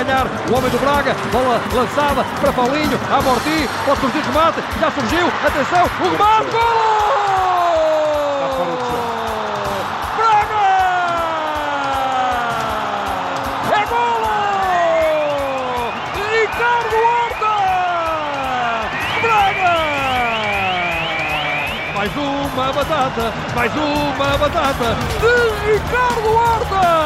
o homem do Braga, bola lançada para Paulinho, a Morti, pode surgir remate, já surgiu, atenção, o remate! Braga! É golo! Ricardo Horta! Braga! Mais uma batata, mais uma batata de Ricardo Horta!